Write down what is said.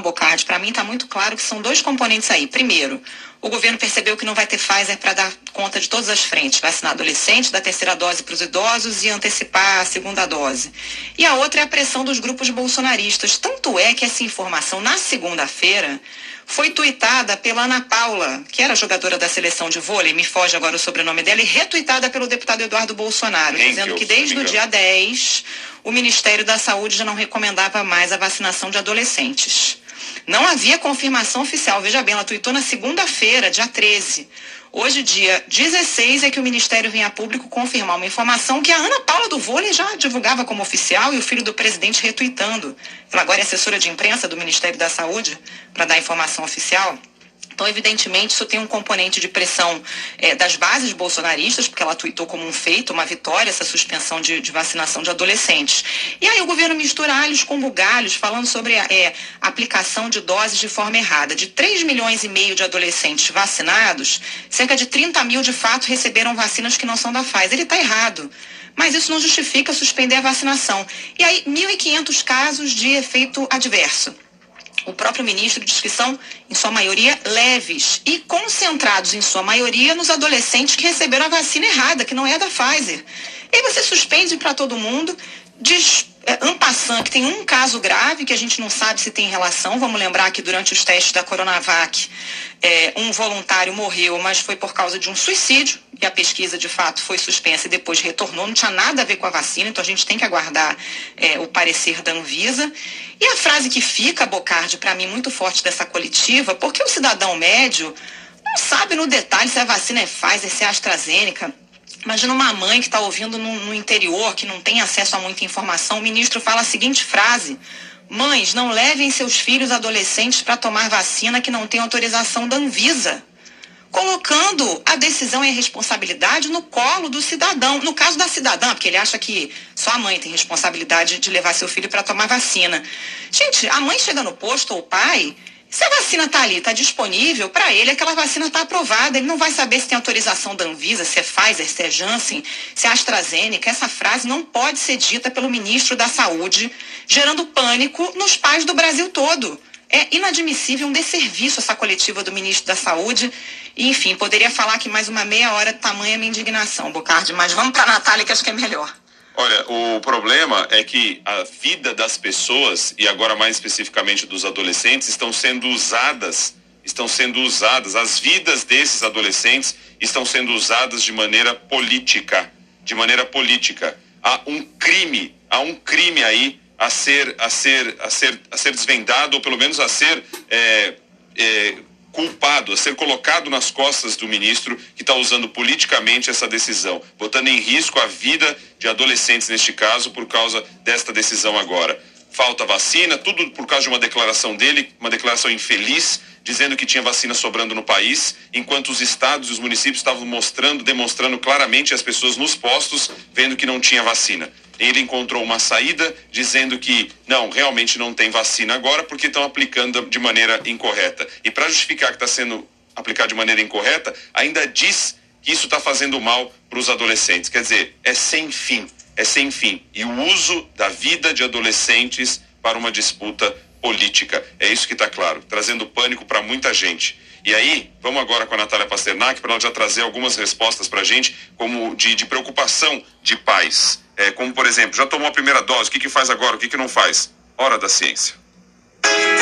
Bocardi, para mim está muito claro que são dois componentes aí. Primeiro, o governo percebeu que não vai ter Pfizer para dar conta de todas as frentes, vacinar adolescentes, dar terceira dose para os idosos e antecipar a segunda dose. E a outra é a pressão dos grupos bolsonaristas. Tanto é que essa informação, na segunda-feira, foi tuitada pela Ana Paula, que era jogadora da seleção de vôlei, me foge agora o sobrenome dela, e retuitada pelo deputado Eduardo Bolsonaro, dizendo que desde o dia 10 o Ministério da Saúde já não recomendava mais a vacinação de adolescentes. Não havia confirmação oficial. Veja bem, ela tuitou na segunda-feira, dia 13. Hoje, dia 16, é que o Ministério vem a público confirmar uma informação que a Ana Paula do Vôlei já divulgava como oficial e o filho do presidente retuitando. Ela agora é assessora de imprensa do Ministério da Saúde para dar informação oficial. Então, evidentemente, isso tem um componente de pressão é, das bases bolsonaristas, porque ela tuitou como um feito, uma vitória, essa suspensão de, de, vacinação de adolescentes. E aí o governo mistura alhos com bugalhos, falando sobre a é, aplicação de doses de forma errada. De 3 milhões e meio de adolescentes vacinados, cerca de 30 mil, de fato, receberam vacinas que não são da Pfizer. Ele está errado. Mas isso não justifica suspender a vacinação. E aí, 1.500 casos de efeito adverso. O próprio ministro diz que são, em sua maioria, leves e concentrados, em sua maioria, nos adolescentes que receberam a vacina errada, que não é da Pfizer. E aí você suspende para todo mundo, diz é, Ampassan, que tem um caso grave que a gente não sabe se tem relação. Vamos lembrar que durante os testes da Coronavac, é, um voluntário morreu, mas foi por causa de um suicídio. E a pesquisa, de fato, foi suspensa e depois retornou. Não tinha nada a ver com a vacina, então a gente tem que aguardar é, o parecer da Anvisa. E a frase que fica, Bocardi, para mim, muito forte dessa coletiva, porque o cidadão médio não sabe no detalhe se a vacina é Pfizer, se é AstraZeneca Imagina uma mãe que está ouvindo no, no, interior, que não tem acesso a muita informação. O ministro fala a seguinte frase: Mães, não levem seus filhos adolescentes para tomar vacina que não tem autorização da Anvisa. Colocando a decisão e a responsabilidade no colo do cidadão. No caso da cidadã, porque ele acha que só a mãe tem responsabilidade de levar seu filho para tomar vacina. Gente, a mãe chega no posto ou o pai se a vacina está ali, está disponível, para ele aquela vacina está aprovada. Ele não vai saber se tem autorização da Anvisa, se é Pfizer, se é Janssen, se é AstraZeneca. Essa frase não pode ser dita pelo ministro da Saúde, gerando pânico nos pais do Brasil todo. É inadmissível um desserviço essa coletiva do ministro da Saúde. E, enfim, poderia falar que mais uma meia hora tamanha minha indignação, Bocardi, mas vamos para a Natália, que acho que é melhor. Olha, o problema é que a vida das pessoas, e agora mais especificamente dos adolescentes, estão sendo usadas, estão sendo usadas, as vidas desses adolescentes estão sendo usadas de maneira política, de maneira política. Há um crime, há um crime aí a ser, a ser, a ser, a ser desvendado, ou pelo menos a ser é, é, culpado, a ser colocado nas costas do ministro que está usando politicamente essa decisão, botando em risco a vida de adolescentes neste caso por causa desta decisão agora. Falta vacina, tudo por causa de uma declaração dele, uma declaração infeliz, dizendo que tinha vacina sobrando no país, enquanto os estados e os municípios estavam mostrando, demonstrando claramente as pessoas nos postos, vendo que não tinha vacina. Ele encontrou uma saída dizendo que não, realmente não tem vacina agora porque estão aplicando de maneira incorreta. E para justificar que está sendo aplicado de maneira incorreta, ainda diz que isso está fazendo mal para os adolescentes. Quer dizer, é sem fim, é sem fim. E o uso da vida de adolescentes para uma disputa política. É isso que está claro, trazendo pânico para muita gente. E aí, vamos agora com a Natália Pasternak para ela já trazer algumas respostas para a gente, como de, de, preocupação de pais. É, como, por exemplo, já tomou a primeira dose, o que, que faz agora, o que, que não faz? Hora da ciência.